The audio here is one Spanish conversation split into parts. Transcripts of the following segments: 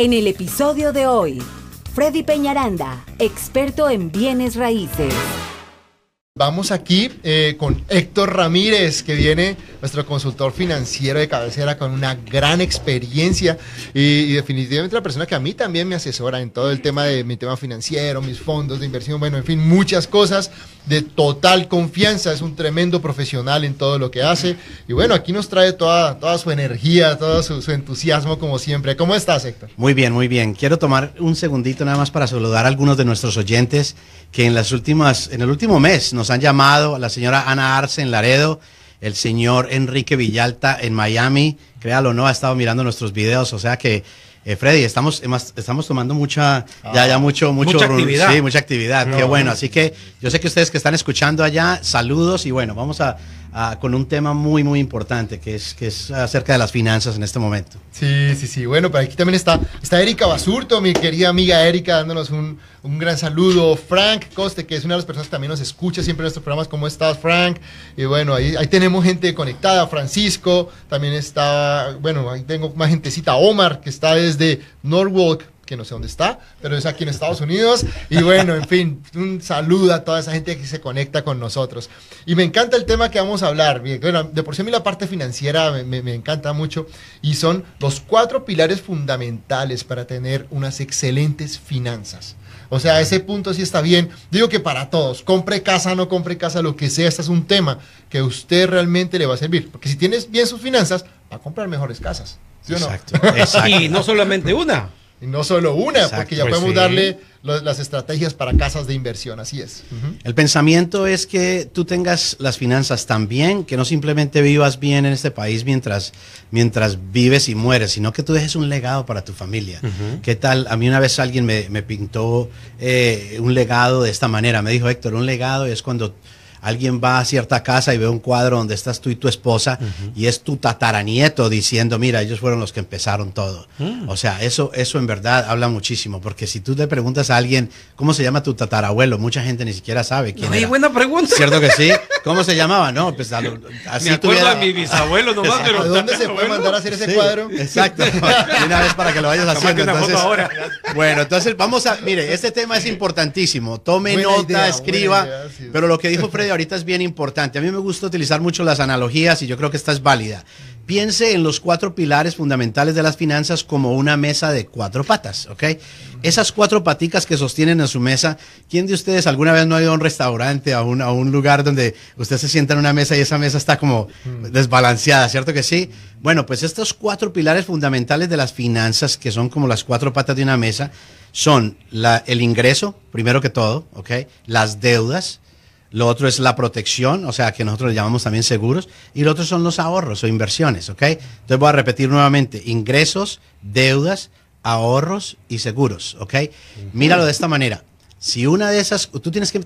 En el episodio de hoy, Freddy Peñaranda, experto en bienes raíces. Vamos aquí eh, con Héctor Ramírez, que viene nuestro consultor financiero de cabecera con una gran experiencia y, y, definitivamente la persona que a mí también me asesora en todo el tema de mi tema financiero, mis fondos de inversión, bueno, en fin, muchas cosas de total confianza. Es un tremendo profesional en todo lo que hace y bueno, aquí nos trae toda, toda su energía, todo su, entusiasmo como siempre. ¿Cómo estás, Héctor? Muy bien, muy bien. Quiero tomar un segundito nada más para saludar a algunos de nuestros oyentes que en las últimas, en el último mes nos han llamado, la señora Ana Arce en Laredo, el señor Enrique Villalta en Miami, créalo o no, ha estado mirando nuestros videos, o sea que eh, Freddy, estamos, estamos tomando mucha, ya, ya mucho, mucho, mucha actividad. Sí, mucha actividad. No. Qué bueno. Así que yo sé que ustedes que están escuchando allá, saludos y bueno, vamos a, a, con un tema muy, muy importante que es, que es acerca de las finanzas en este momento. Sí, sí, sí. Bueno, pero aquí también está, está Erika Basurto, mi querida amiga Erika, dándonos un, un gran saludo. Frank Coste, que es una de las personas que también nos escucha siempre en nuestros programas. ¿Cómo estás, Frank? Y bueno, ahí, ahí tenemos gente conectada. Francisco, también está, bueno, ahí tengo más gentecita. Omar, que está desde Norwalk, que no sé dónde está, pero es aquí en Estados Unidos. Y bueno, en fin, un saludo a toda esa gente que se conecta con nosotros. Y me encanta el tema que vamos a hablar. Bueno, de por sí a mí la parte financiera me, me, me encanta mucho y son los cuatro pilares fundamentales para tener unas excelentes finanzas. O sea, ese punto sí está bien. Digo que para todos, compre casa, no compre casa, lo que sea, este es un tema que a usted realmente le va a servir. Porque si tienes bien sus finanzas, va a comprar mejores casas. ¿Sí exacto, o no? exacto. Y no solamente una. Y no solo una, Exacto, porque ya pues podemos sí. darle lo- las estrategias para casas de inversión, así es. El pensamiento es que tú tengas las finanzas tan bien, que no simplemente vivas bien en este país mientras, mientras vives y mueres, sino que tú dejes un legado para tu familia. ¿Qué tal? A mí una vez alguien me, me pintó eh, un legado de esta manera. Me dijo, Héctor, un legado es cuando alguien va a cierta casa y ve un cuadro donde estás tú y tu esposa y es tu tataranieto diciendo, mira, ellos fueron los que empezaron todo. O sea, eso, eso en verdad habla muchísimo, porque si tú le preguntas a alguien, ¿cómo se llama tu tatarabuelo? Mucha gente ni siquiera sabe quién Ay, era. buena pregunta. ¿Cierto que sí? ¿Cómo se llamaba? No, pues a lo- así Me acuerdo tuviera- de mi bisabuelo nomás, pero ¿A dónde se puede mandar a hacer ese Sí, cuadro? Exacto. De una vez para que lo vayas haciendo. Entonces, ahora. Bueno, entonces vamos a, mire, este tema es importantísimo. Tome Buena nota, idea, escriba. buena idea, sí. Pero lo que dijo Freddy ahorita es bien importante. A mí me gusta utilizar mucho las analogías y yo creo que esta es válida. Piense en los cuatro pilares fundamentales de las finanzas como una mesa de cuatro patas, ¿ok? Esas cuatro paticas que sostienen a su mesa, ¿quién de ustedes alguna vez no ha ido a un restaurante, a un, a un lugar donde usted se sienta en una mesa y esa mesa está como desbalanceada, ¿cierto que sí? Bueno, pues estos cuatro pilares fundamentales de las finanzas, que son como las cuatro patas de una mesa, son la, el ingreso, primero que todo, ¿ok? Las deudas, lo otro es la protección, o sea, que nosotros le llamamos también seguros. Y lo otro son los ahorros o inversiones, ¿ok? Entonces voy a repetir nuevamente. Ingresos, deudas, ahorros y seguros, ¿ok? Míralo de esta manera. Si una de esas, tú tienes que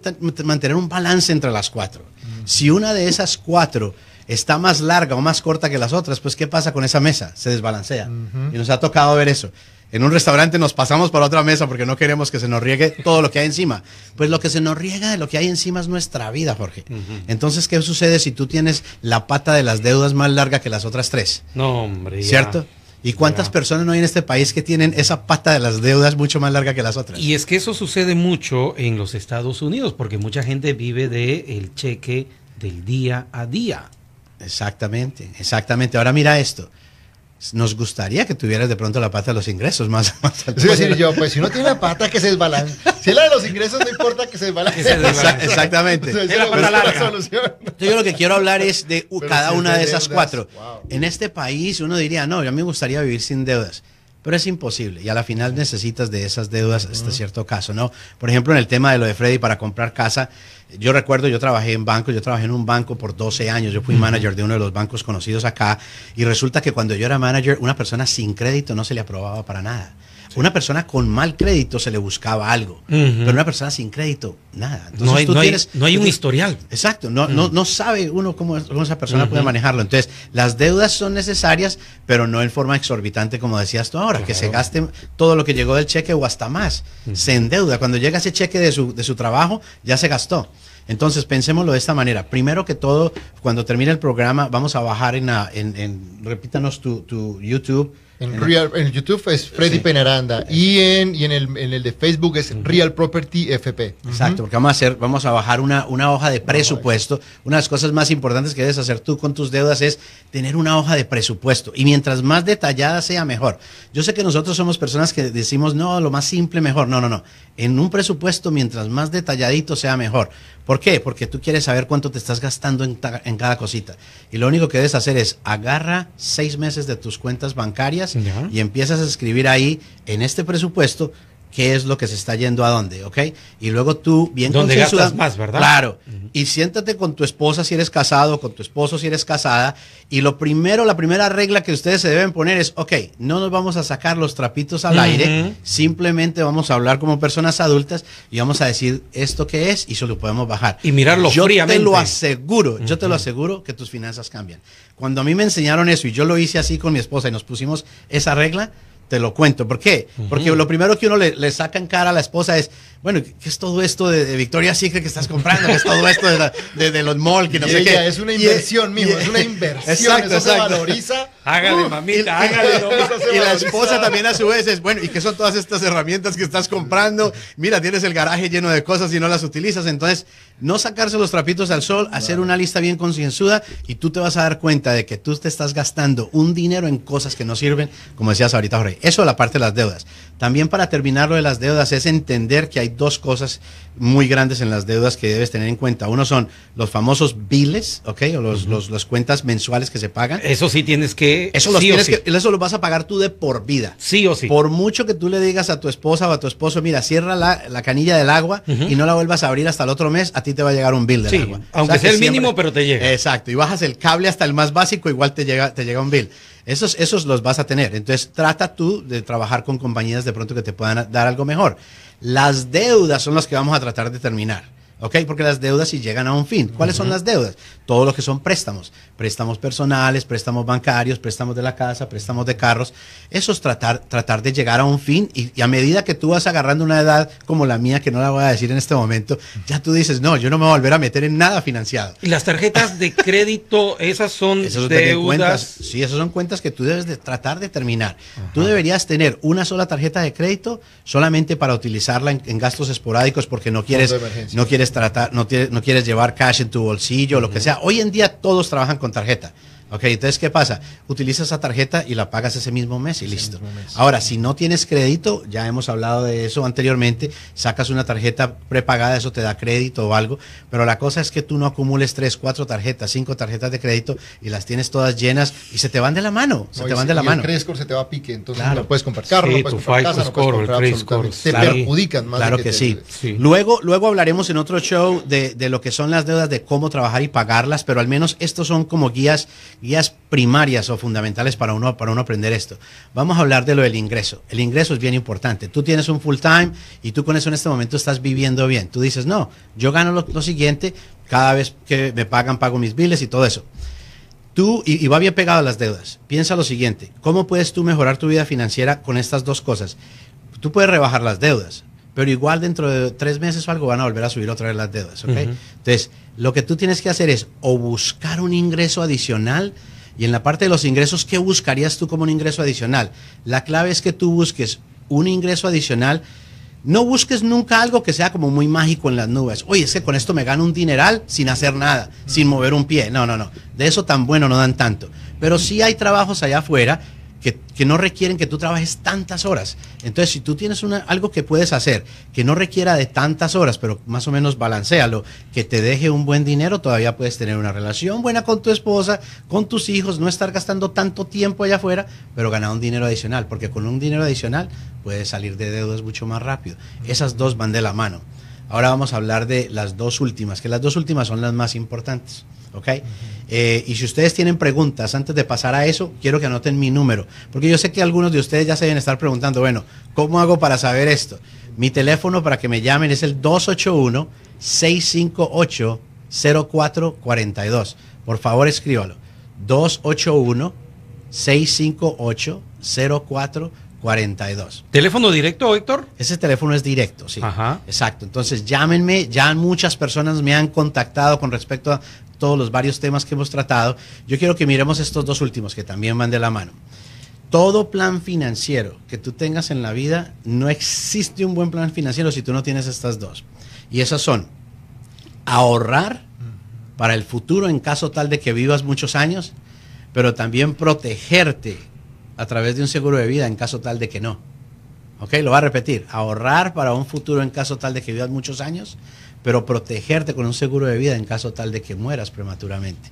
mantener un balance entre las cuatro. Si una de esas cuatro está más larga o más corta que las otras, pues ¿qué pasa con esa mesa? Se desbalancea. Y nos ha tocado ver eso. En un restaurante nos pasamos para otra mesa porque no queremos que se nos riegue todo lo que hay encima. Pues lo que se nos riega de lo que hay encima es nuestra vida, Jorge. Entonces, ¿qué sucede si tú tienes la pata de las deudas más larga que las otras tres? No, hombre. ya. ¿Cierto? ¿Y cuántas Ya. personas no hay en este país que tienen esa pata de las deudas mucho más larga que las otras? Y es que eso sucede mucho en los Estados Unidos, porque mucha gente vive de el cheque del día a día. Exactamente, exactamente. Ahora mira esto. Nos gustaría que tuvieras de pronto la pata de los ingresos más, más decir yo, pues si uno tiene la pata que se desbalance, si es la de los ingresos no importa que se desbalance. Que se desbalance. Exa- exactamente. Es la pata larga. yo lo que quiero hablar es de uh, Pero cada si una de de esas cuatro. wow. En este país uno diría, no, a mí me gustaría vivir sin deudas. Pero es imposible y a la final necesitas de esas deudas hasta cierto caso, ¿no? Por ejemplo, en el tema de lo de Freddy para comprar casa, yo recuerdo, yo trabajé en banco, yo trabajé en un banco por 12 años, yo fui manager de uno de los bancos conocidos acá y resulta que cuando yo era manager, una persona sin crédito no se le aprobaba para nada. Una persona con mal crédito se le buscaba algo, pero una persona sin crédito, nada. Entonces, no, hay, tú no, hay- tienes- no hay un historial. Exacto, no, no, no sabe uno cómo, cómo esa persona puede manejarlo. Entonces, las deudas son necesarias, pero no en forma exorbitante, como decías tú ahora, que se gaste todo lo que llegó del cheque o hasta más. Se endeuda. Cuando llega ese cheque de su, de su trabajo, ya se gastó. Entonces, pensémoslo de esta manera. Primero que todo, cuando termine el programa, vamos a bajar en, repítanos tu, tu YouTube En, Real, en YouTube es Freddy Penaranda y en, y en, el, en el de Facebook es Real Property FP. Exacto, porque vamos a hacer, vamos a bajar una, una hoja de presupuesto. Una de las cosas más importantes que debes hacer tú con tus deudas es tener una hoja de presupuesto. Y mientras más detallada sea, mejor. Yo sé que nosotros somos personas que decimos, no, lo más simple, mejor. No, no, no. En un presupuesto, mientras más detalladito sea, mejor. ¿Por qué? Porque tú quieres saber cuánto te estás gastando en, en cada cosita. Y lo único que debes hacer es agarra seis meses de tus cuentas bancarias Ya. y empiezas a escribir ahí en este presupuesto qué es lo que se está yendo a dónde, ¿ok? Y luego tú, bien Donde concienzuda- gastas más, ¿verdad? Claro. Y siéntate con tu esposa si eres casado, con tu esposo si eres casada. Y lo primero, la primera regla que ustedes se deben poner es, ok, no nos vamos a sacar los trapitos al aire, simplemente vamos a hablar como personas adultas y vamos a decir esto que es y eso lo podemos bajar. Y mirarlo yo fríamente. te lo aseguro, yo te lo aseguro que tus finanzas cambian. Cuando a mí me enseñaron eso y yo lo hice así con mi esposa y nos pusimos esa regla, te lo cuento. ¿Por qué? Porque lo primero que uno le, le saca en cara a la esposa es, bueno, ¿qué es todo esto de, de Victoria's Secret que estás comprando? ¿Qué es todo esto de, la- de- de los malls? Que no Y sé ella, qué. es una Y- inversión, mijo, y- es una inversión. Exacto, eso se exacto. valoriza. Hágale, mamita, y- hágale. no. Y la esposa también a su vez es, bueno, ¿y qué son todas estas herramientas que estás comprando? Mira, tienes el garaje lleno de cosas y no las utilizas. Entonces, no sacarse los trapitos al sol, hacer una lista bien concienzuda y tú te vas a dar cuenta de que tú te estás gastando un dinero en cosas que no sirven, como decías ahorita, Jorge. Eso es la parte de las deudas. También para terminar lo de las deudas es entender que hay dos cosas muy grandes en las deudas que debes tener en cuenta. Uno son los famosos biles, ¿ok? O los, los, los cuentas mensuales que se pagan. Eso sí tienes que. Eso, los sí o tienes sí. que, eso lo vas a pagar tú de por vida. Sí o sí. Por mucho que tú le digas a tu esposa o a tu esposo, mira, cierra la, la canilla del agua y no la vuelvas a abrir hasta el otro mes, a ti te va a llegar un bill del Sí, agua. aunque que sea el siempre- mínimo, pero te llega. Exacto, y bajas el cable hasta el más básico, igual te llega, te llega un bill. Esos, esos los vas a tener. Entonces, trata tú de trabajar con compañías de pronto que te puedan dar algo mejor. Las deudas son las que vamos a tratar de terminar. ¿Ok? Porque las deudas sí llegan a un fin. ¿Cuáles son las deudas? Todo lo que son préstamos. Préstamos personales, préstamos bancarios, préstamos de la casa, préstamos de carros. Eso es tratar, tratar de llegar a un fin y, y a medida que tú vas agarrando una edad como la mía, que no la voy a decir en este momento, ya tú dices, no, yo no me voy a volver a meter en nada financiado. Y las tarjetas de crédito, esas son Esas también cuentas, deudas. sí, esas son cuentas que tú debes de tratar de terminar. Tú deberías tener una sola tarjeta de crédito solamente para utilizarla en, en gastos esporádicos porque no quieres, no quieres tratar, no, no quieres llevar cash en tu bolsillo, lo que sea. Hoy en día todos trabajan con tarjeta. Ok, entonces, ¿qué pasa? Utilizas esa tarjeta y la pagas ese mismo mes y listo. mes. Ahora, si no tienes crédito, ya hemos hablado de eso anteriormente, sacas una tarjeta prepagada, eso te da crédito o algo, pero la cosa es que tú no acumules tres, cuatro tarjetas, cinco tarjetas de crédito y las tienes todas llenas y se te van de la mano, se No, te van si- de la y mano. El credit score se te va a pique, entonces Claro. no puedes comprar carro, Sí, no puedes tu comprar casa, FICO no puedes score, comprar el credit score, absolutamente- Te perjudican más. Claro de que, te sí. Sí. Luego, luego hablaremos en otro show de, de lo que son las deudas, de cómo trabajar y pagarlas, pero al menos estos son como guías, guías primarias o fundamentales para uno, para uno aprender esto. Vamos a hablar de lo del ingreso. El ingreso es bien importante. Tú tienes un full time y tú con eso en este momento estás viviendo bien. Tú dices, no, yo gano lo, siguiente, cada vez que me pagan pago mis biles y todo eso. Tú, y, y va bien pegado a las deudas, piensa lo siguiente, ¿cómo puedes tú mejorar tu vida financiera con estas dos cosas? Tú puedes rebajar las deudas, pero igual dentro de tres meses o algo van a volver a subir otra vez las deudas, ¿ok? Ujú. Entonces, lo que tú tienes que hacer es o buscar un ingreso adicional, y en la parte de los ingresos, ¿qué buscarías tú como un ingreso adicional? La clave es que tú busques un ingreso adicional no busques nunca algo que sea como muy mágico en las nubes. Oye, es que con esto me gano un dineral sin hacer nada, sin mover un pie. No, no, no. De eso tan bueno no dan tanto. Pero sí hay trabajos allá afuera que, no requieren que tú trabajes tantas horas. Entonces, si tú tienes una, algo que puedes hacer que no requiera de tantas horas, pero más o menos balancealo, que te deje un buen dinero, todavía puedes tener una relación buena con tu esposa, con tus hijos, no estar gastando tanto tiempo allá afuera, pero ganar un dinero adicional, porque con un dinero adicional puedes salir de deudas mucho más rápido. Esas dos van de la mano. Ahora vamos a hablar de las dos últimas, que las dos últimas son las más importantes. ¿Ok? Eh, y si ustedes tienen preguntas antes de pasar a eso, quiero que anoten mi número, porque yo sé que algunos de ustedes ya se deben estar preguntando, bueno, ¿cómo hago para saber esto? Mi teléfono para que me llamen es el 281-658-0442. Por favor, escríbalo. 281-658-0442. ¿Teléfono directo, Héctor? Ese teléfono es directo, sí. Ajá. Exacto. Entonces, llámenme. Ya muchas personas me han contactado con respecto a todos los varios temas que hemos tratado. Yo quiero que miremos estos dos últimos que también van de la mano. todo plan financiero que tú tengas en la vida, no existe un buen plan financiero si tú no tienes estas dos. Y esas son ahorrar para el futuro en caso tal de que vivas muchos años, pero también protegerte a través de un seguro de vida en caso tal de que no. ¿Ok? Lo voy a repetir. Ahorrar para un futuro en caso tal de que vivas muchos años, pero protegerte con un seguro de vida en caso tal de que mueras prematuramente.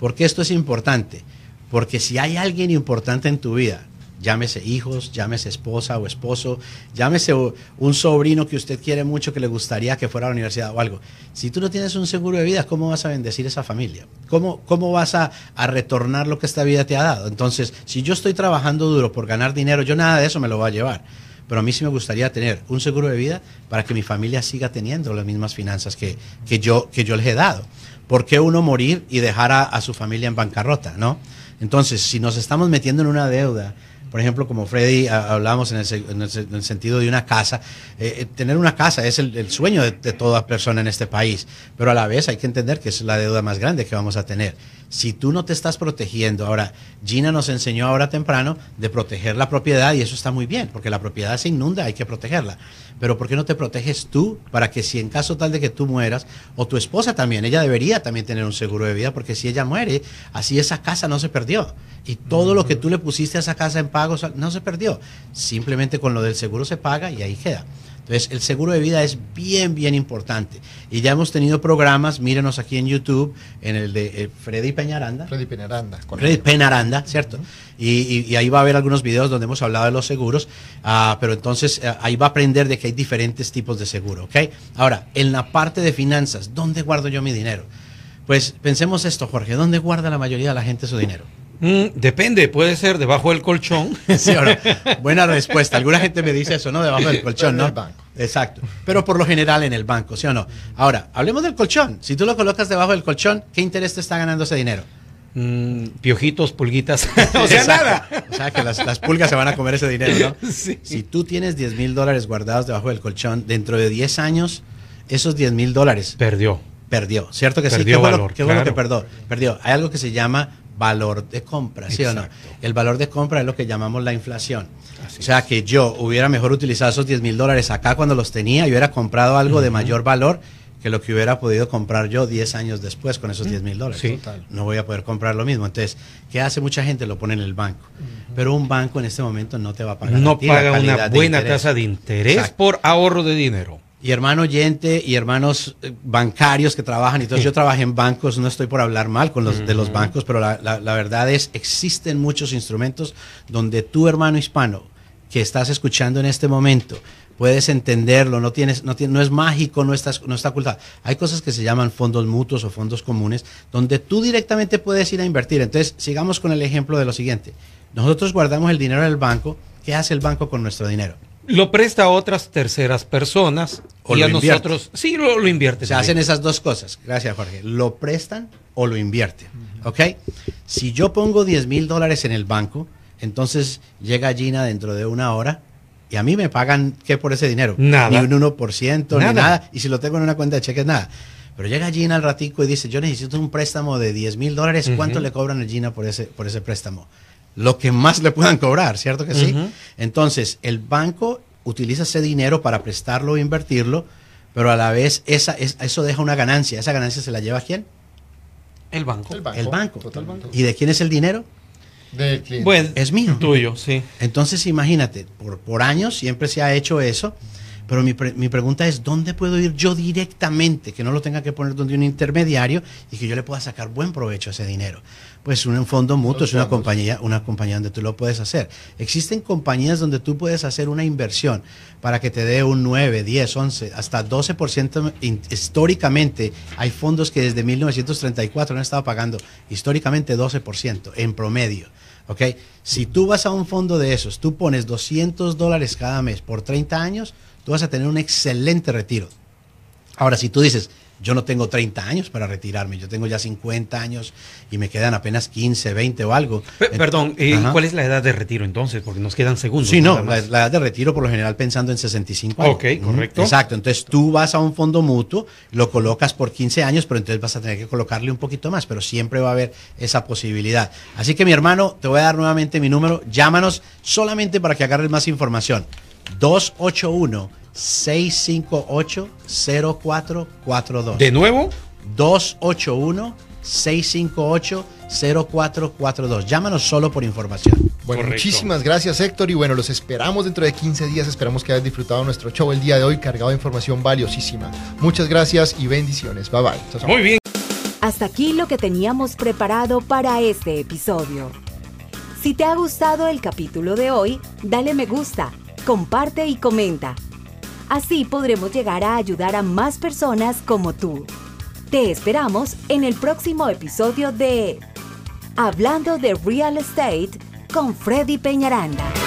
¿Por qué esto es importante? Porque si hay alguien importante en tu vida, llámese hijos, llámese esposa o esposo, llámese un sobrino que usted quiere mucho que le gustaría que fuera a la universidad o algo. Si tú no tienes un seguro de vida, ¿cómo vas a bendecir esa familia? ¿Cómo, cómo vas a, a retornar lo que esta vida te ha dado? Entonces, si yo estoy trabajando duro por ganar dinero, yo nada de eso me lo voy a llevar. Pero a mí sí me gustaría tener un seguro de vida para que mi familia siga teniendo las mismas finanzas que, que, yo, que yo les he dado. ¿Por qué uno morir y dejar a, a su familia en bancarrota? ¿no? Entonces, si nos estamos metiendo en una deuda, por ejemplo, como Freddy hablamos en el, sentido de una casa, eh, eh, tener una casa es el, sueño de, toda persona en este país, pero a la vez hay que entender que es la deuda más grande que vamos a tener. Si tú no te estás protegiendo, ahora Gina nos enseñó ahora temprano de proteger la propiedad y eso está muy bien, porque la propiedad se inunda, hay que protegerla. Pero ¿por qué no te proteges tú para que si en caso tal de que tú mueras, o tu esposa también, ella debería también tener un seguro de vida, porque si ella muere, así esa casa no se perdió. Y todo lo que tú le pusiste a esa casa en pagos no se perdió. Simplemente con lo del seguro se paga y ahí queda. Entonces, el seguro de vida es bien, bien importante. Y ya hemos tenido programas, mírenos aquí en YouTube, en el de eh, Freddy Peñaranda. Freddy Peñaranda. Freddy Peñaranda, ¿cierto? Y, ahí va a haber algunos videos donde hemos hablado de los seguros, ah, pero entonces eh, ahí va a aprender de que hay diferentes tipos de seguro, ¿ok? Ahora, en la parte de finanzas, ¿dónde guardo yo mi dinero? Pues pensemos esto, Jorge, ¿dónde guarda la mayoría de la gente su dinero? Mm, depende, puede ser debajo del colchón. sí, buena respuesta. Alguna gente me dice eso, ¿no? Debajo del colchón, ¿no? En el banco. Exacto. Pero por lo general en el banco, ¿sí o no? Ahora, hablemos del colchón. Si tú lo colocas debajo del colchón, ¿qué interés te está ganando ese dinero? Mm, piojitos, pulguitas. o sea, nada. O sea, que las, pulgas se van a comer ese dinero, ¿no? Si tú tienes 10 mil dólares guardados debajo del colchón, dentro de 10 años, esos 10 mil dólares. Perdió. Perdió, ¿cierto que sí? ¿Qué valor, ¿Qué que perdió? Perdió. Hay algo que se llama valor de compra, ¿sí o no? El valor de compra es lo que llamamos la inflación. o sea, que yo hubiera mejor utilizado esos 10 mil dólares acá cuando los tenía y hubiera comprado algo de mayor valor que lo que hubiera podido comprar yo 10 años después con esos 10 mil dólares. No voy a poder comprar lo mismo. Entonces, ¿qué hace mucha gente? Lo pone en el banco. Pero un banco en este momento no te va a pagar. No paga una buena tasa de interés por ahorro de dinero y hermano oyente y hermanos eh, bancarios que trabajan. Entonces yo trabajé en bancos, no estoy por hablar mal con los de los bancos, pero la, la, verdad es, existen muchos instrumentos donde tu hermano hispano que estás escuchando en este momento puedes entenderlo, no, tienes, no, no es mágico, no, estás, no está ocultado. Hay cosas que se llaman fondos mutuos o fondos comunes donde tú directamente puedes ir a invertir. Entonces sigamos con el ejemplo de lo siguiente. Nosotros guardamos el dinero en el banco. ¿Qué hace el banco con nuestro dinero? Lo presta a otras terceras personas o y a nosotros sí lo, lo invierte. Se hacen esas dos cosas. Gracias, Jorge. Lo prestan o lo invierten. ¿Ok? Si yo pongo 10 mil dólares en el banco, entonces llega Gina dentro de una hora y a mí me pagan, ¿qué por ese dinero? Nada. Ni un 1%, ni nada. Y si lo tengo en una cuenta de cheques, nada. Pero llega Gina al ratico y dice, yo necesito un préstamo de 10 mil dólares. ¿Cuánto le cobran a Gina por ese, por ese préstamo? Lo que más le puedan cobrar, ¿cierto que sí? Entonces, el banco utiliza ese dinero para prestarlo o invertirlo, pero a la vez esa, eso deja una ganancia. ¿Esa ganancia se la lleva a quién? El banco. El banco. ¿Y de quién es el dinero? Del cliente. Bueno, es mío. Tuyo, sí. Entonces, imagínate, por, por años siempre se ha hecho eso. Pero mi, mi, pregunta es, ¿dónde puedo ir yo directamente? Que no lo tenga que poner donde un intermediario y que yo le pueda sacar buen provecho a ese dinero. Pues un fondo mutuo es una compañía, una compañía donde tú lo puedes hacer. Existen compañías donde tú puedes hacer una inversión para que te dé un 9, 10, 11, hasta 12%. Históricamente hay fondos que desde 1934 han estado pagando históricamente 12% en promedio. ¿ok? Si tú vas a un fondo de esos, tú pones 200 dólares cada mes por 30 años, tú vas a tener un excelente retiro. Ahora, si tú dices, yo no tengo 30 años para retirarme, yo tengo ya 50 años y me quedan apenas 15, 20 o algo. Perdón, eh, ¿cuál es la edad de retiro entonces? Porque nos quedan segundos. Sí, no, la, la, edad de retiro por lo general pensando en 65 años. Ok, correcto. Exacto, entonces tú vas a un fondo mutuo, lo colocas por 15 años, pero entonces vas a tener que colocarle un poquito más, pero siempre va a haber esa posibilidad. Así que mi hermano, te voy a dar nuevamente mi número, llámanos solamente para que agarres más información. 281 658-0442. ¿De nuevo? 281-658-0442. Llámanos solo por información. Bueno, Correcto. muchísimas gracias Héctor y bueno, los esperamos dentro de 15 días. Esperamos que hayas disfrutado nuestro show el día de hoy cargado de información valiosísima. Muchas gracias y bendiciones. Bye bye. Muy bien. Hasta aquí lo que teníamos preparado para este episodio. Si te ha gustado el capítulo de hoy, dale me gusta, comparte y comenta. Así podremos llegar a ayudar a más personas como tú. Te esperamos en el próximo episodio de Hablando de Real Estate con Freddy Peñaranda.